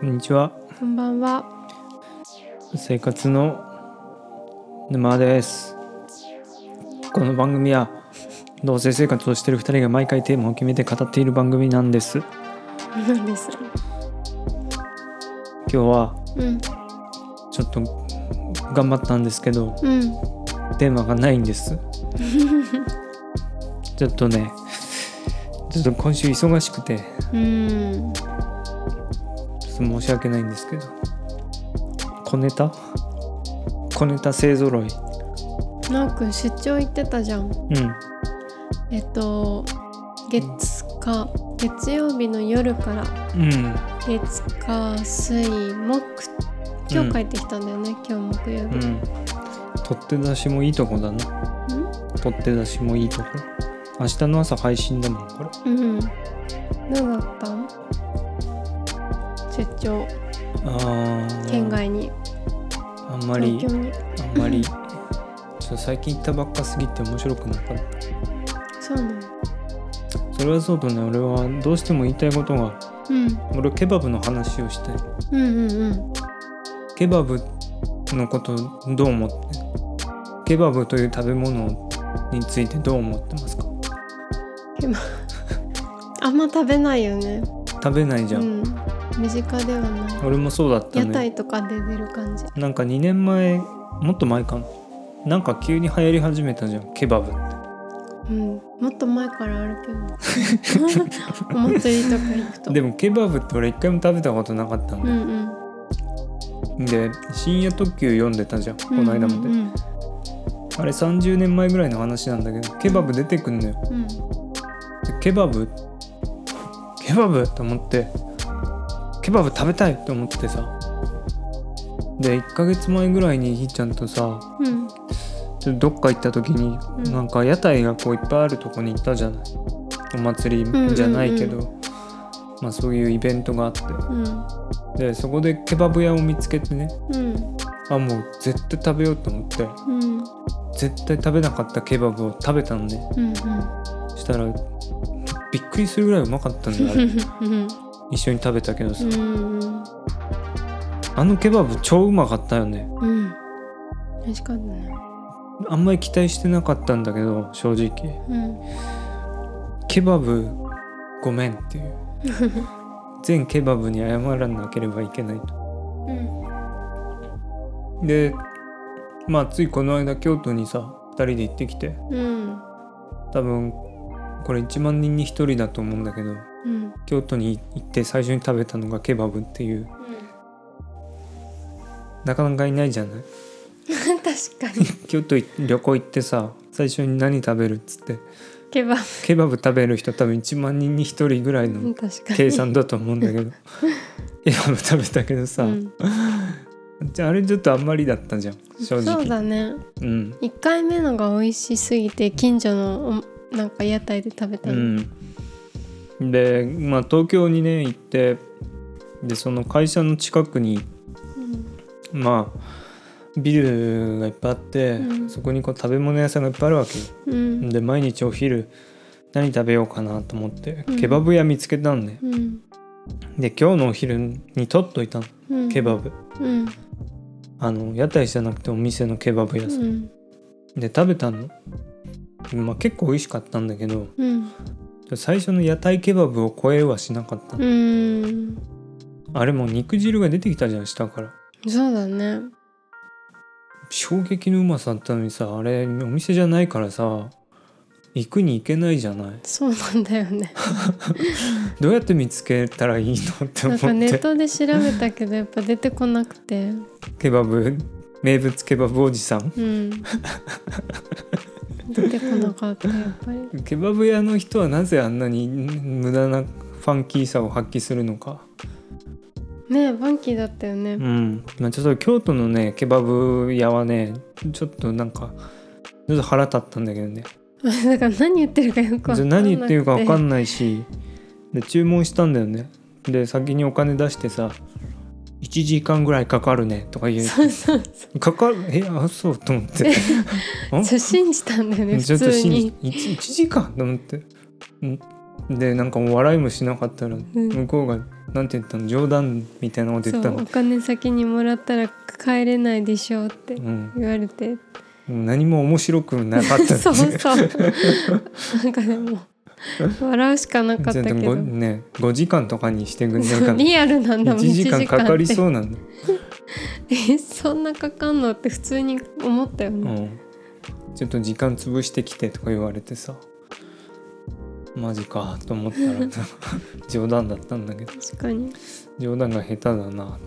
こんにちは。こんばんは。生活の沼です。この番組は同性生活をしている2人が毎回テーマを決めて語っている番組なんです。なんです。今日はうん、ちょっと頑張ったんですけどうん、テーマがないんです。ちょっとねちょっと今週忙しくてうん、ちょっと申し訳ないんですけど。小ネタ？小ネタ勢ぞろい。なおくん出張行ってたじゃん。うん。えっと、月火月曜日の夜からうん。月火水木今日帰ってきたんだよね、今日木曜日。うん。取って出しもいいとこだな。取って出しもいいとこ。明日の朝配信だもんこれ。うん、うん、どうだった？ん出張県外にあんまりあんまりちょっと最近行ったばっかすぎて面白くなかった。そうなのそれはそうとね。俺はどうしても言いたいことがうん。俺ケバブの話をしたい。うんうんうん。ケバブのことどう思って？ケバブという食べ物についてどう思ってますか？あんま食べないよね。食べないじゃん、うん身近ではない。俺もそうだった屋ね台とかで出る感じ。なんか2年前もっと前かな。なんか急に流行り始めたじゃん。ケバブって。うん。もっと前からあるけど。お祭りとか行くと。でもケバブって俺一回も食べたことなかったんうで、んうん。で深夜特急読んでたじゃん。この間まで、うんうんあれ30年前ぐらいの話なんだけどケバブ出てくんのよ。うん。でケバブ？ケバブ？と思ってケバブ食べたいと思ってさ。で1ヶ月前ぐらいにひーちゃんとさうん。ちょっとどっか行った時に、うん。なんか屋台がこういっぱいあるとこに行ったじゃない。お祭りじゃないけど、うんまあそういうイベントがあって。うん。でそこでケバブ屋を見つけてね。うん。あもう絶対食べようと思って。うん。絶対食べなかったケバブを食べたんで。うんしたらびっくりするぐらいうまかったんだよあれ。う ん一緒に食べたけどさ、うんあのケバブ超うまかったよね。うん。美味しかったね。あんまり期待してなかったんだけど正直。うん。ケバブごめんっていう。全ケバブに謝らなければいけないと。うん。でまあついこの間京都にさ2人で行ってきて。うん。多分これ1万人に1人だと思うんだけど。うん京都に行って最初に食べたのがケバブっていう。なかなかいないじゃない？確かに。京都い旅行行ってさ最初に何食べるっつって。ケバケバブ食べる人多分1万人に1人ぐらいブの計算だと思うんだけど。ケバブ食べたけどさ、うん。じゃああれちょっとあんまりだったじゃん正直。そうだね。うん。一回目のが美味しすぎて近所のおなんか屋台で食べたうの、んでまあ東京にね行ってでその会社の近くにまあビルがいっぱいあって、うん。そこにこう食べ物屋さんがいっぱいあるわけよ。うん。で毎日お昼何食べようかなと思って、うん。ケバブ屋見つけたんねうん。で今日のお昼に取っといたの。うん。ケバブ。うん。あの屋台じゃなくてお店のケバブ屋さん、うん。で食べたの、まあ、結構美味しかったんだけどうん最初の屋台ケバブを超えはしなかった。の、うん。あれもう肉汁が出てきたじゃん下から。そうだね。衝撃のうまさだったのにさあれお店じゃないからさ行くに行けないじゃない。そうなんだよね。どうやって見つけたらいいのって思なんかネッってトで調べたけどやっぱ出てこなくて。ケバブ名物ケバブおじさん。うん 出てこなかったやっぱり。ケバブ屋の人はなぜあんなに無駄なファンキーさを発揮するのか。ねえファンキーだったよね。うん、まあ、ちょっと京都のねケバブ屋はねちょっとなんかちょっと腹立ったんだけどね。だから何言ってるかよくわかんなくて。何言ってるか分かんないしで注文したんだよね。で先にお金出してさ1時間ぐらいかかるねとか言う。そうそうそかかる？えあそうと思って。うそう信じたんだよね普通に。1, 時間と思って。ん？でなんかもう笑いもしなかったらん。向こうがなんて言ったの？冗談みたいなこと言ったの。お金先にもらったら帰れないでしょうってうん。言われて、何も面白くなかった。そうそう。なんかでも 笑うしかなかったけど。ね5時間とかにしてくんないそか リアルなんだ1もん1時間かかりそううなんだ、えそんなかかんのって普通に思ったようね、ん、ちょっと時間潰してきてとか言われてさ。マジかと思ったら冗談だったんだけど。確かに。冗談が下手だなと思って。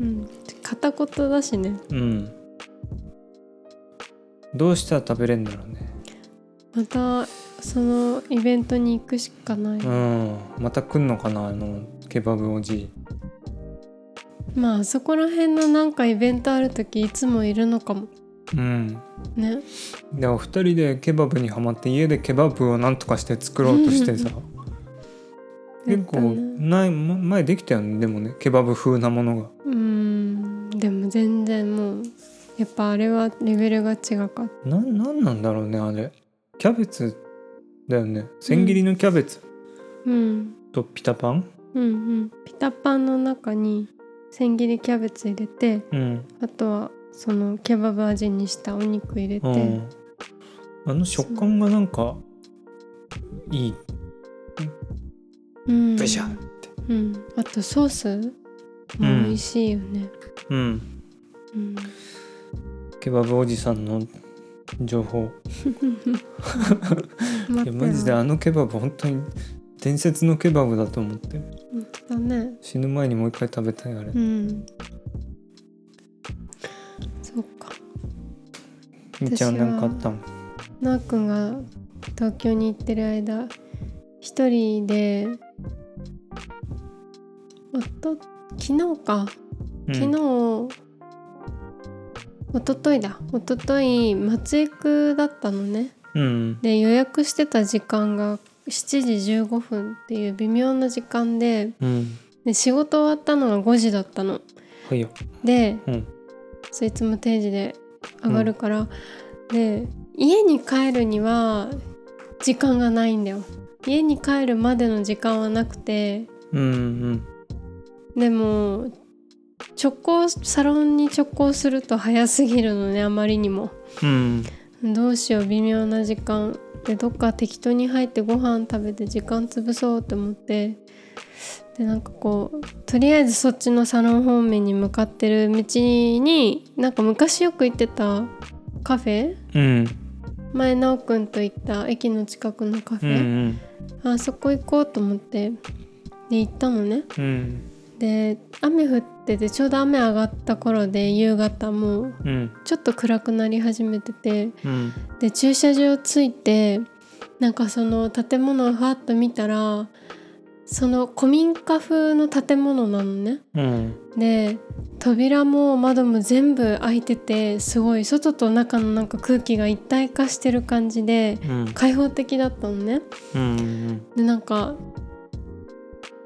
うん。片言だしね。うん。どうしたら食べれんだろうね。またそのイベントに行くしかない、うん。また来んのかなあのケバブおじまああそこら辺のなんかイベントある時いつもいるのかも。うん。ね。でお二人でケバブにはまって家でケバブをなんとかして作ろうとしてさ。結構ないま前できたよねでもねケバブ風なものが。うーん。でも全然もうやっぱあれはレベルが違かった。ななんなんだろうねあれ。キャベツだよね。千切りのキャベツ。うん。とピタパン？うんうん。ピタパンの中に千切りキャベツ入れてうん、あとはそのケバブ味にしたお肉入れて、うん、あの食感がなんかいい。うん。ブシャンうん、あとソースも美味しいよね、うん。うん。ケバブおじさんの情報。いやマジであのケバブ本当に伝説のケバブだと思って。本当だね。死ぬ前にもう一回食べたいあれ。うん。そっか。みーちゃん私はなんかあったんなあくんが東京に行ってる間一人でおと昨日か。うん昨日、おとといだ。おととい松江区だったのね。うん。で予約してた時間が7時15分っていう微妙な時間でうん。で仕事終わったのが5時だったの。でうん。そいつも定時で上がるから、で家に帰るには時間がないんだよ。家に帰るまでの時間はなくて。うんうん。でも直行サロンに直行すると早すぎるのねあまりにも。うん。どうしよう微妙な時間でどっか適当に入ってご飯食べて時間潰そうって思って。でなんかこうとりあえずそっちのサロン方面に向かってる道になんか昔よく行ってたカフェ？うん。前奈くんと行った駅の近くのカフうんうェ、ん。あそこ行こうと思って。で行ったのね。うんで雨降っててちょうど雨上がった頃で夕方もううん。ちょっと暗くなり始めててうん。で駐車場着いてなんかその建物をふわっと見たらその古民家風の建物なのね。うん。で扉も窓も全部開いててすごい外と中のなんか空気が一体化してる感じでうん。開放的だったのね。うん。でなんか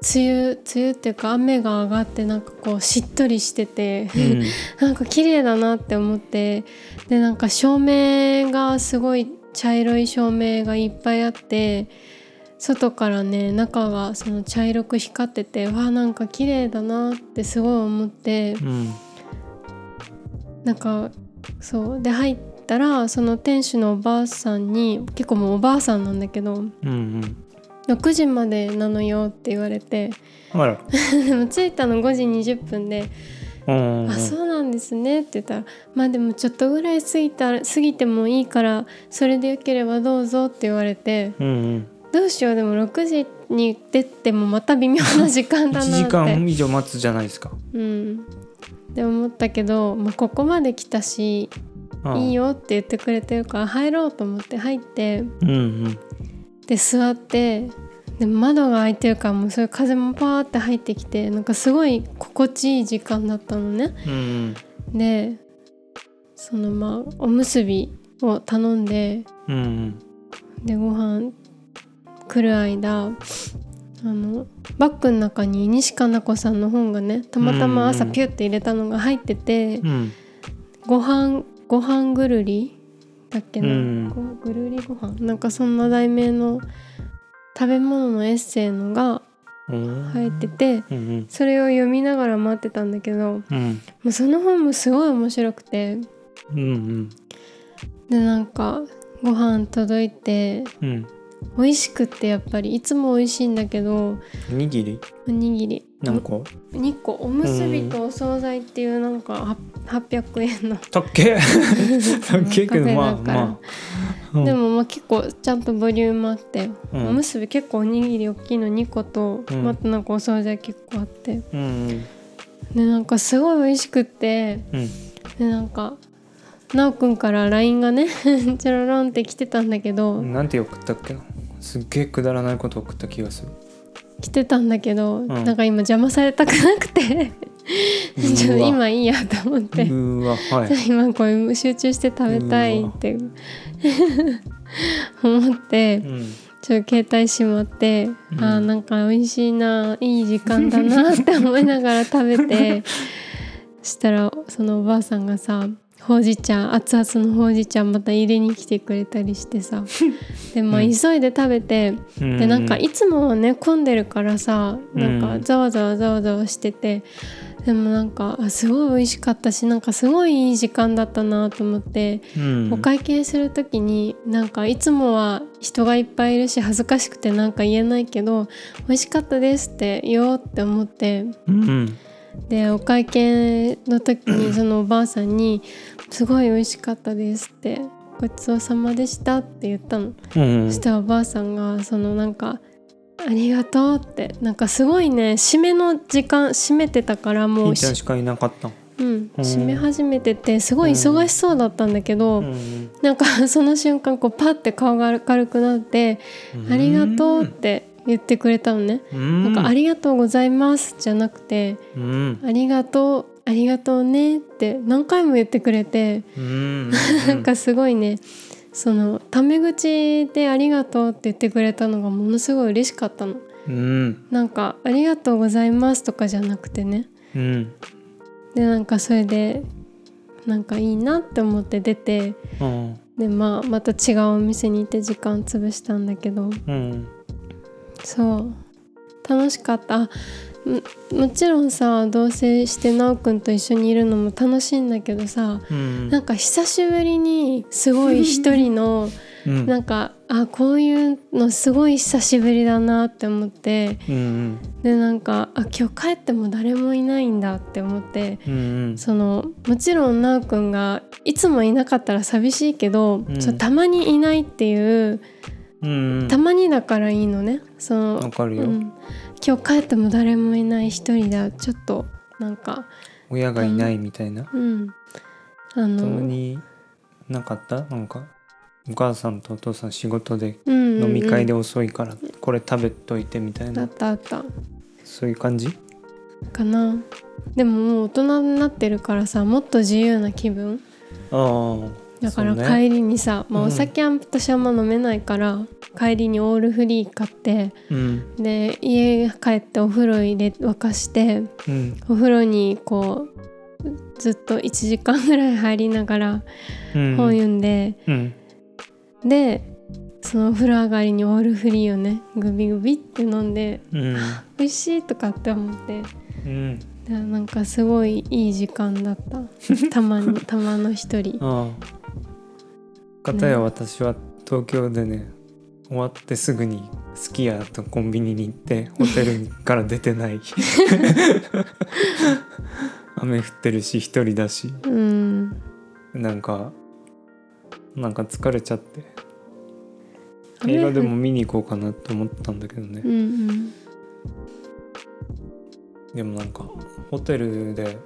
梅雨梅雨っていうか雨が上がってなんかこうしっとりしててうん。なんか綺麗だなって思ってでなんか照明がすごい茶色い照明がいっぱいあって外からね中がその茶色く光っててわあなんか綺麗だなってすごい思ってうん。なんかそうで入ったらその店主のおばあさんに結構もうおばあさんなんだけどうんうん6時までなのよって言われて。着いたの5時20分でうん。あそうなんですねって言ったらまあでもちょっとぐらい過ぎたら過ぎてもいいからそれでよければどうぞって言われて。うんうん。どうしようでも6時に出てもまた微妙な時間だ1なって。時間以上待つじゃないですか。うん。って思ったけど、まあ、ここまで来たしいいよって言ってくれてるから入ろうと思って入って。うんうんで座ってで窓が開いてるからもうそういう風もパーって入ってきてなんかすごい心地いい時間だったのね。うんでそのまあおむすびを頼んでうんうん。でご飯来る間あのバッグの中に西加奈子さんの本がねたまたま朝ピュッて入れたのが入ってて、うん。ご飯ご飯ぐるりだっけな、うん。ごぐるりご飯。なんかそんな題名の食べ物のエッセイのがうん。入っててうんそれを読みながら待ってたんだけどもうん。うその本もすごい面白くて。うんうん。でなんかご飯届いてうん。美味しくってやっぱり。いつも美味しいんだけどおにぎり？おにぎり何個2個おむすびとお惣菜っていうなんかは800円の。たっ。けたっけけどまあまあ、うん。でもまあ結構ちゃんとボリュームあって、うん。おむすび結構おにぎり大きいの2個と、うん。またなんかお惣菜結構あって。うんでなんかすごい美味しくってうん。でなんかなおくんから LINE がね チャロロンって来てたんだけど、うんなんて送ったっけ？なすっげえくだらないこと送った気がする来てたんだけど、ん。なんか今邪魔されたくなくて。ちょっと今いいやと思って。はい。今これ集中して食べたいって。思ってうん。ちょっと携帯しまって、うん。あーなんか美味しいないい時間だなって思いながら食べて。したらそのおばあさんがさほうじ茶熱々のほうじ茶また入れに来てくれたりしてさ。でまあうん。急いで食べて、うんでなんかいつもはね混んでるからさなんかうんざわざわざわざわしてて、でもなんかあすごい美味しかったしなんかすごいいい時間だったなと思って、うん。お会計する時になんかいつもは人がいっぱいいるし恥ずかしくてなんか言えないけど美味しかったですって言おうって思ってうんでお会計の時に そのおばあさんに「すごい美味しかったです」って「ごちそうさまでした」って言ったの。うんそしたらおばあさんがそのなんか「ありがとう」ってなんかすごいね締めの時間締めてたからもひうしかいなかったうん、締め始めててすごい忙しそうだったんだけど、うんなんかその瞬間こうパッて顔が明るくなって「ありがとう」って言ってくれたのね。うん。なんか「ありがとうございます」じゃなくてうん「ありがとうありがとうね」って何回も言ってくれて、うん。なんかすごいね。そのタメ口で「ありがとう」って言ってくれたのがものすごい嬉しかったの。うん。なんか「ありがとうございます」とかじゃなくてね。うん。でなんかそれでなんかいいなって思って出てうん。でまあまた違うお店に行って時間潰したんだけど。うんそう。楽しかった。あももちろんさ同棲してなおくんと一緒にいるのも楽しいんだけどさうん。なんか久しぶりにすごい一人の うん。なんかあこういうのすごい久しぶりだなって思ってうんでなんかあ今日帰っても誰もいないんだって思ってうんうん。そのもちろんなおくんがいつもいなかったら寂しいけど、うん。たまにいないっていううんたまにだからいいのね。そのわかるよ。うん。今日帰っても誰もいない一人だちょっとなんか親がいないみたいな。うん。あたまの、になかった？なんかお母さんとお父さん仕事でうんうんうん。飲み会で遅いからこれ食べといてみたいあなったあった。そういう感じ？かな。でももう大人になってるからさもっと自由な気分。ああだから帰りにさ、まあ、うん。お酒は私あんま飲めないから、帰りにオールフリー買ってうん。で家帰ってお風呂入れ沸かしてうん。お風呂にこうずっと1時間ぐらい入りながらうん。本読んで、うん。でそのお風呂上がりにオールフリーをねグビグビって飲んでうん。美味しいとかって思ってうん。でなんかすごいいい時間だった。たまに たまの一人ああ片や私は東京でね終わってすぐにすき家とコンビニに行ってホテルから出てない。雨降ってるし一人だし。うん。なんかなんか疲れちゃって。映画でも見に行こうかなって思ったんだけどね。うんうん。でもなんかホテルで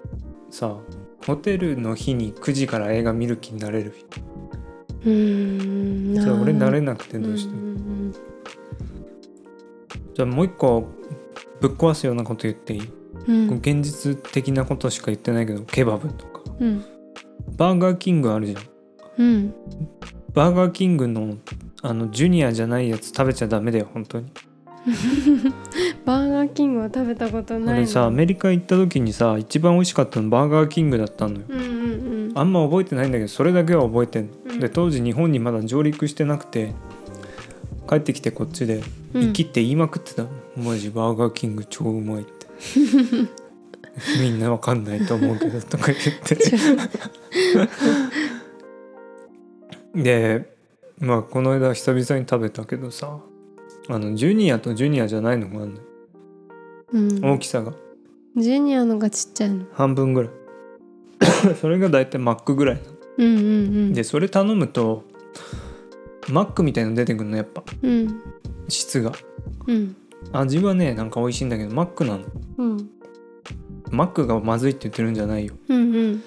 さホテルの日に9時から映画見る気になれるうーん。じゃあ俺慣れななくてどうして？もじゃあもう一個ぶっ壊すようなこと言っていい、うん。現実的なことしか言ってないけどケバブとか。うん。バーガーキングあるじゃん。うん。バーガーキングのあのジュニアじゃないやつ食べちゃダメだよ本当に。バーガーキングは食べたことない俺さアメリカ行った時にさ一番美味しかったのバーガーキングだったのよ。うんうんうん。あんま覚えてないんだけどそれだけは覚えてんの、うんで当時日本にまだ上陸してなくて帰ってきてこっちでうん。生きって言いまくってた。の、マジバーガーキング超うまいって。みんなわかんないと思うけど とか言って。でまあこの間久々に食べたけどさあのジュニアとジュニアじゃないのがあるのよ。うん。大きさが。ジュニアのがちっちゃいの。半分ぐらい。それが大体マックぐらいなのうんうんうん。でそれ頼むとマックみたいの出てくるのやっぱ。うん質が。うん。味はねなんか美味しいんだけどマックなの。うん。マックがまずいって言ってるんじゃないよ。うんうん。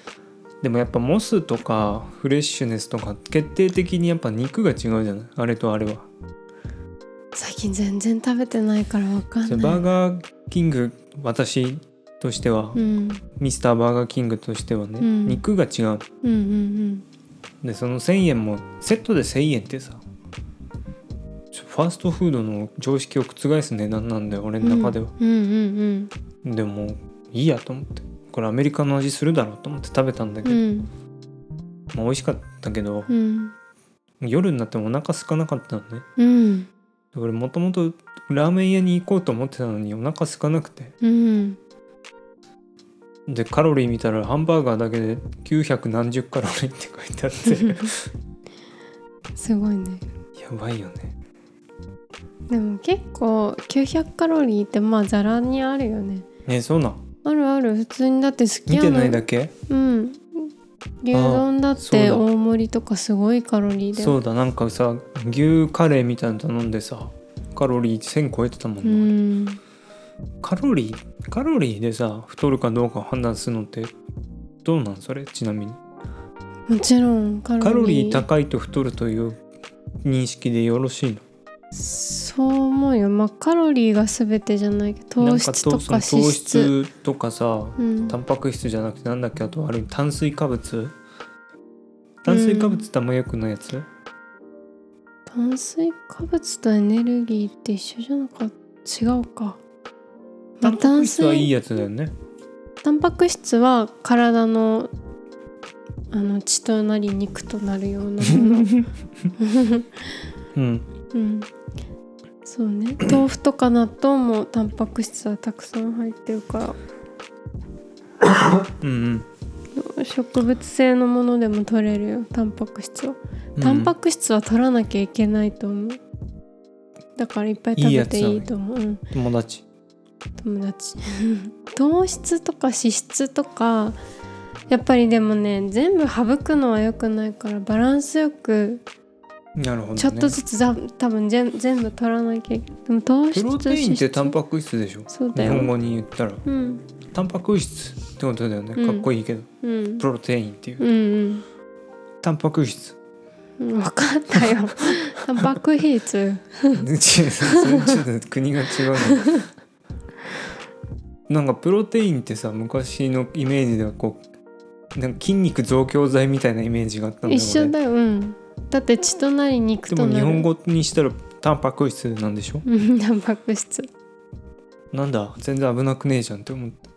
でもやっぱモスとかフレッシュネスとか決定的にやっぱ肉が違うじゃない？あれとあれは。最近全然食べてないからわかんない。それバーガーキング私としては、うん。ミスターバーガーキングとしてはね、うん。肉が違ううんうんでその1,000円もセットで1,000円ってさファーストフードの常識を覆す値段なんだよ俺うんの中では、うんうんでもいいやと思って。これアメリカの味するだろうと思って食べたんだけど、うん。まあ、美味しかったけど、うん。夜になってもお腹空かなかったのね。うん。だからもともとラーメン屋に行こうと思ってたのにお腹空かなくて。うんでカロリー見たらハンバーガーだけで900何十カロリーって書いてあって。すごいね。やばいよね。でも結構900カロリーってまあざらにあるよね。ねそうなん？あるある。普通にだってすき見てないだけ？うん。牛丼だって大盛りとかすごいカロリーだよ。そうだ。なんかさ牛カレーみたいなの頼んでさカロリー1000超えてたもうんな、んカロリーカロリーでさ太るかどうか判断するのってどうなんそれ？ちなみに。もちろんカロリー。カロリー高いと太るという認識でよろしいの？そう思うよ。まあカロリーが全てじゃないけど糖質とか脂なんその糖質質とかさうん。タンパク質じゃなくてなんだっけ？あとあれ炭水化物？炭水化物ってあんまよくないやつ、炭水化物とエネルギーって一緒じゃなかった？違うか、まあタンパク質はいいやつだよね。タンパク質は体のあの血となり肉となるようなもの。うん。うん。そうね。豆腐とか納豆もタンパク質はたくさん入ってるから。うん植物性のものでも取れるよ。タンパク質は。うん。タンパク質は取らなきゃいけないと思う。だからいっぱい食べていいと思う。うん。友達友達。糖質とか脂質とかやっぱりでもね全部省くのは良くないからバランスよくなるほど、ね、ちょっとずつざ多分全全部取らなきゃいけない。でも糖質プロテインってタンクパク質でしょ？そうだよ。日本語に言ったら。うん。タンパク質ってことだよね。うん。かっこいいけど、うん。プロテインっていう、うんタンパク質。うん分かったよ。タンパク質 ちょっと国が違うのなんかプロテインってさ昔のイメージではこうなんか筋肉増強剤みたいなイメージがあったんだよね一緒だようん。だって血となり肉でとなる。も日本語にしたらタンパク質なんでしょ？うんタンパク質。なんだ？全然危なくねえじゃんって思って。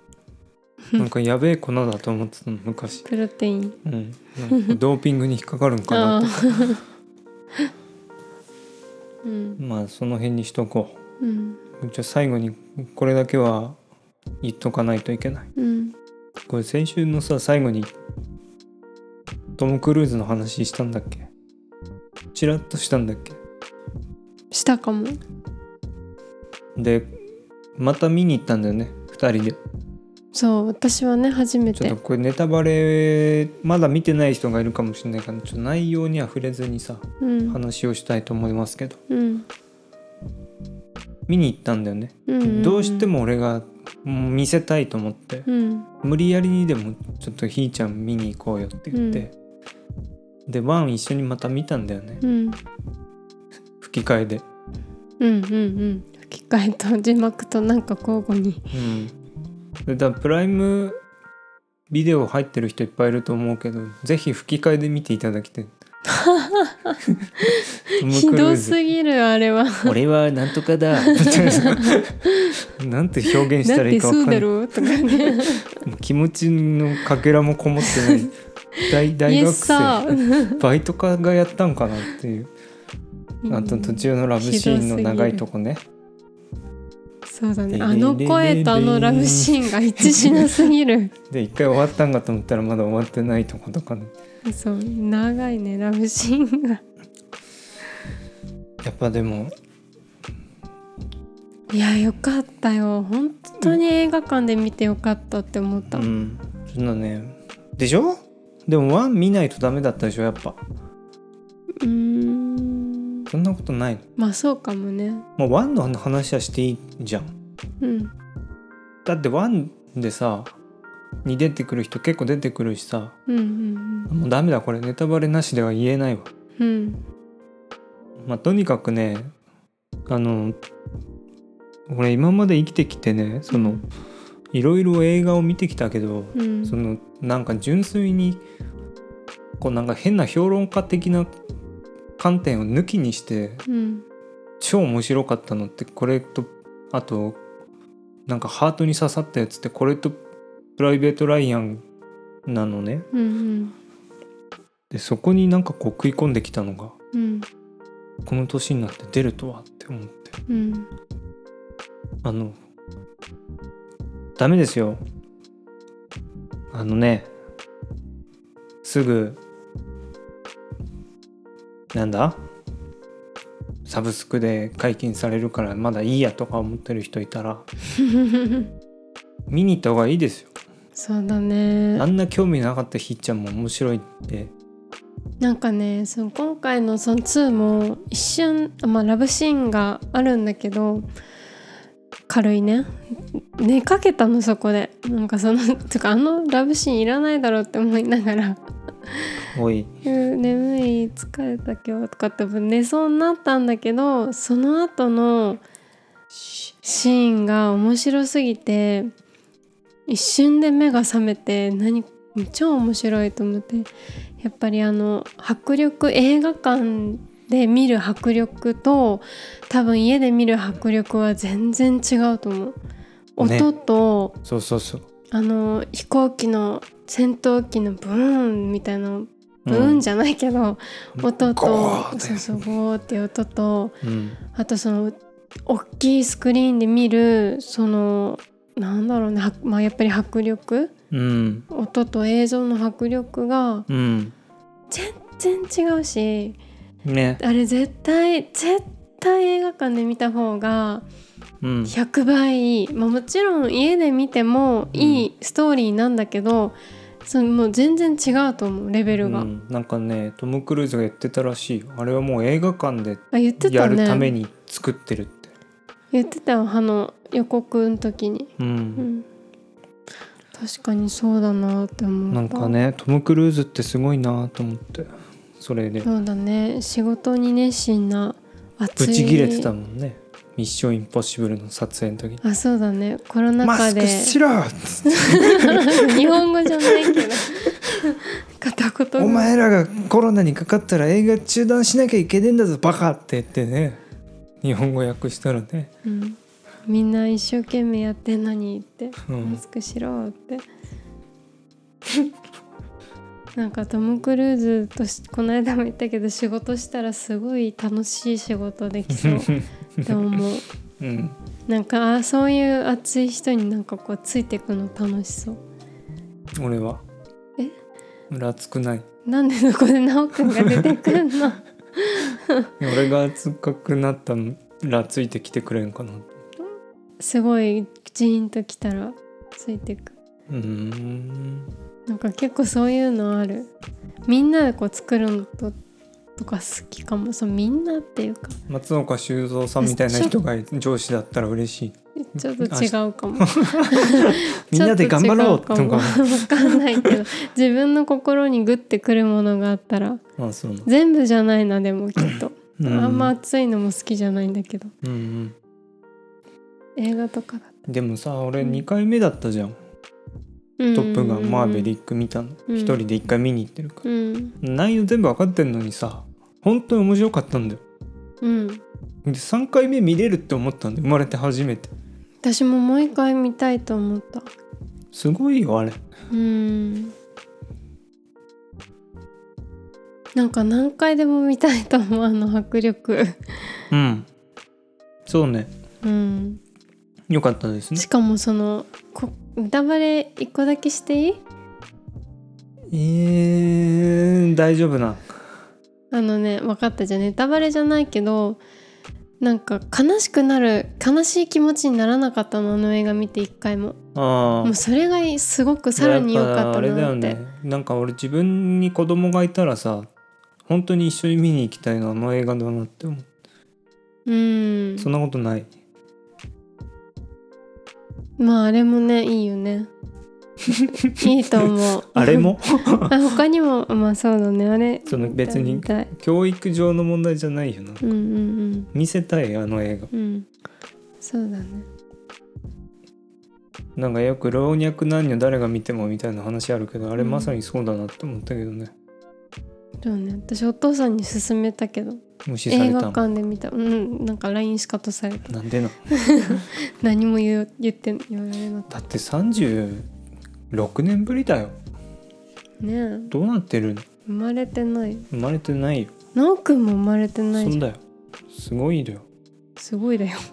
なんかやべえ粉だと思ってたの昔。プロテイン。うん。なんかドーピングに引っかかるんかなあとーうん。まあその辺にしとこう。ん。うじゃあ最後にこれだけは言っとかないといけない。うん。これ先週のさ最後にトム・クルーズの話したんだっけ？チラッとしたんだっけ？したかも。でまた見に行ったんだよね2人で。そう私はね初めて。ちょっとこれネタバレまだ見てない人がいるかもしれないからちょっと内容には触れずにさうん。話をしたいと思いますけど。うん。見に行ったんだよね、うんうん。どうしても俺が見せたいと思って。うん。無理やりにでもちょっとひーちゃん見に行こうよって言って、でワン一緒にまた見たんだよね。うん。吹き替えで。うんうんうん。吹き替えと字幕となんか交互に。うん。でだプライムビデオ入ってる人いっぱいいると思うけどぜひ吹き替えで見ていただきたいひどすぎるあれは。俺はなんとかだ。みたいななんて表現したらいいか分かんない。だろうとかねもう気持ちのかけらもこもってない。大大学生。バイトかがやったんかなっていう。あと途中のラブシーンの長いとこねそうだね。であの声とあのラブシーンが一致しなすぎる。で一回終わったんかと思ったらまだ終わってないとことかね。そう長いねラブシーンが。やっぱでもいやよかったよ。本当に映画館で見てよかったって思った、うん。そんなね。でしょ？でもワン見ないとダメだったでしょやっぱ。うーんそんなことないの？まあそうかもね。もうワンの話はしていいじゃん。うん。だってワンでさに出てくる人結構出てくるしさうんうんもうダメだこれネタバレなしでは言えないわ。うんうん。まあとにかくねあの俺今まで生きてきてねそのいろいろ映画を見てきたけど、うん。そのなんか純粋にこうなんか変な評論家的な観点を抜きにしてうん。超面白かったのってこれとあとなんかハートに刺さったやつってこれとプライベート・ライアンなのね。うんでそこになんかこう食い込んできたのがうん。この年になって出るとはって思って。うん。あのダメですよ。あのねすぐなんだ？サブスクで解禁されるからまだいいやとか思ってる人いたら。見に行った方がいいですよ。そうだね。あんな興味なかったひっちゃんも面白いって。なんかねその今回のその2も一瞬、まあ、ラブシーンがあるんだけど軽いね。寝かけたのそこで。なんかその とかあのラブシーンいらないだろうって思いながらおい「うん眠い疲れた今日」とかって寝そうになったんだけどその後のシーンが面白すぎて一瞬で目が覚めて何超面白いと思ってやっぱりあの迫力映画館で見る迫力と多分家で見る迫力は全然違うと思う。ね。音と、そうそうそう。あの飛行機の戦闘機のブーンみたいなブーンじゃないけど、音とゴーって。そうそうゴーっていう音とうん。あとその大きいスクリーンで見るそのなんだろうね、はまあ、やっぱり迫力うん。音と映像の迫力がうん全然違うしね。あれ絶対絶対映画館で見た方がうん。100倍いい、まあ、もちろん家で見てもいいストーリーなんだけど、そのもう全然違うと思うレベルが、うん、なんかねトム・クルーズが言ってたらしいよ。あれはもう映画館であ言ってやるために作ってるって。言ってたよあの予告の時に、うん、うん、確かにそうだなって思った。なんかねトム・クルーズってすごいなと思ってそれで。そうだね。仕事に熱心な熱いブチギレてたもんね「ミッション・インポッシブル」の撮影の時。にあそうだね。コロ「マスナ禍で。クしろ!」っつって日本語じゃないけど。片言「お前らがコロナにかかったら映画中断しなきゃいけねえんだぞバカ!」って言ってね。日本語訳したらね。うん、みんな一生懸命やってんのにって、うん。マスクしろってなんかトム・クルーズとしこの間も言ったけど仕事したらすごい楽しい仕事できそう。って思ううん。なんかあそういう熱い人になんかこうついていくの楽しそう。俺は。え？俺熱くない。なんでそこで奈くんが出てくんの？俺が熱くなったらついてきてくれんかな。すごいジーンときたらついてく。うーんなんか結構そういうのある。みんなでこう作るのととか好きかも。そうみんなっていうか。松岡修造さんみたいな人が上司だったら嬉しい。ちょっと違うかも。みんなで頑張ろうっと違うかも。とか分かんないけど自分の心にグッてくるものがあったら全部じゃないなでもきっと、うん。あんま熱いのも好きじゃないんだけど。うんうん。映画とかだでもさ俺うん2回目だったじゃん「とトップガンマーヴェリック」見たのうん。一人で1回見に行ってるかうん。ら内容全部分かってんのにさ本当に面白かったんだよ。うん。で3回目見れるって思ったんで生まれて初めて。私ももう一回見たいと思った。すごいよあれ。うん。なんか何回でも見たいと思うあの迫力。うん。そうね。うんよかったですね。しかもそのこネタバレ一個だけしていい？えー、大丈夫な。あのね分かったじゃあネタバレじゃないけどなんか悲しくなる悲しい気持ちにならなかったのあの映画見て一回も。あもうそれがすごくさらに良かったあれだよなって、ね。なんか俺自分に子供がいたらさ本当に一緒に見に行きたいのあの映画だなって思う、うん。そんなことないまああれもねいいよね。いいと思う。あれも？あ他にもまあそうだね。あれその別に教育上の問題じゃないよな。うんうん見せたいあの映画。うん。うんそうだね。なんかよく老若男女誰が見てもみたいな話あるけどあれうんまさにそうだなって思ったけどね、そうね。私お父さんに勧めたけど。無視さ映画れたの？館で見た。うん。なんか LINE しかとされた。なんでな 何も言う言って言われなかっだって36年ぶりだよ。たねえ。どうなってるの？生まれてない。生まれてないよ。なおくんも生まれてないそんだよ。すごいだよ。すごいだよ。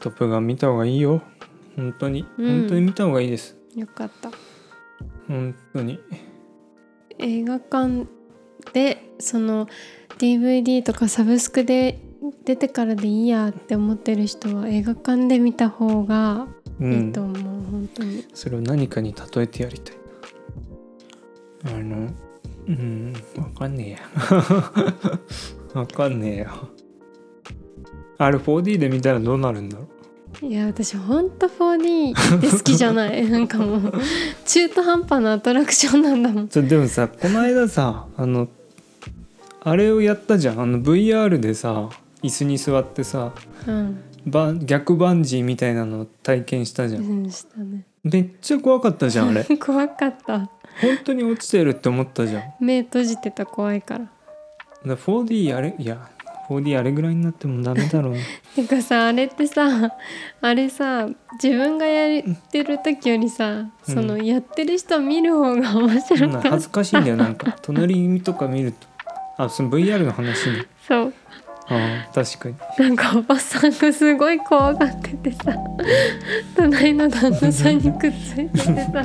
トップガン見た方がいいよ。本当に、うん。本当に見た方がいいです。よかった本当に。映画館でその DVD とかサブスクで出てからでいいやって思ってる人は映画館で見た方がうん。いいと思う、本当に。それを何かに例えてやりたい。あのうんわかんねえや。わかんねえやあれ 4D で見たらどうなるんだろう？いや私ほんと 4D って好きじゃない。なんかもう中途半端なアトラクションなんだもん。ちょでもさこの間さあのあれをやったじゃん。あの VR でさ椅子に座ってさうん。バン逆バンジーみたいなの体験したじゃん。うんしたね。めっちゃ怖かったじゃんあれ。怖かった。本当に落ちてるって思ったじゃん。目閉じてた怖いから。ら 4D あれいや 4D あれぐらいになってもダメだろう。な てかさあれってさあれさ自分がやってる時よりさ、うん。そのやってる人見る方が面そ白かった。恥ずかしいんだよなんか。隣とか見るとあその VR の話ね。そう。ああ確かに。なんかおばさんがすごい怖がっててさ隣の旦那さんにくっついててさ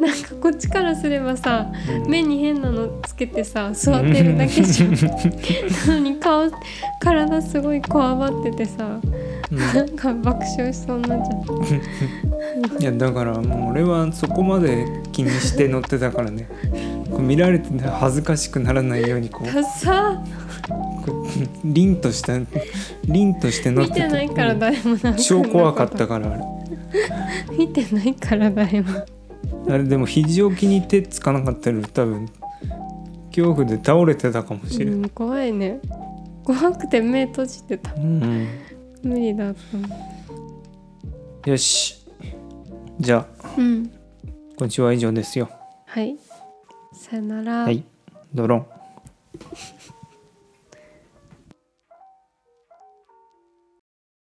なんかこっちからすればさ目に変なのつけてさ座ってるだけじゃん。なのに顔体すごいこわばっててさうん。なんか爆笑しそうになっちゃった。いやだからもう俺はそこまで気にして乗ってたからね。こう見られて恥ずかしくならないようにこう。凛とした凛として乗っ見ててないから誰も超怖かったからあれ。見てないから誰もあれでも肘置きに手つかなかったら多分恐怖で倒れてたかもしれない、うん怖いね。怖くて目閉じてた。うん。無理だった。よし。じゃあうん。今週は以上ですよ。はい。さよなら、はい。ドロン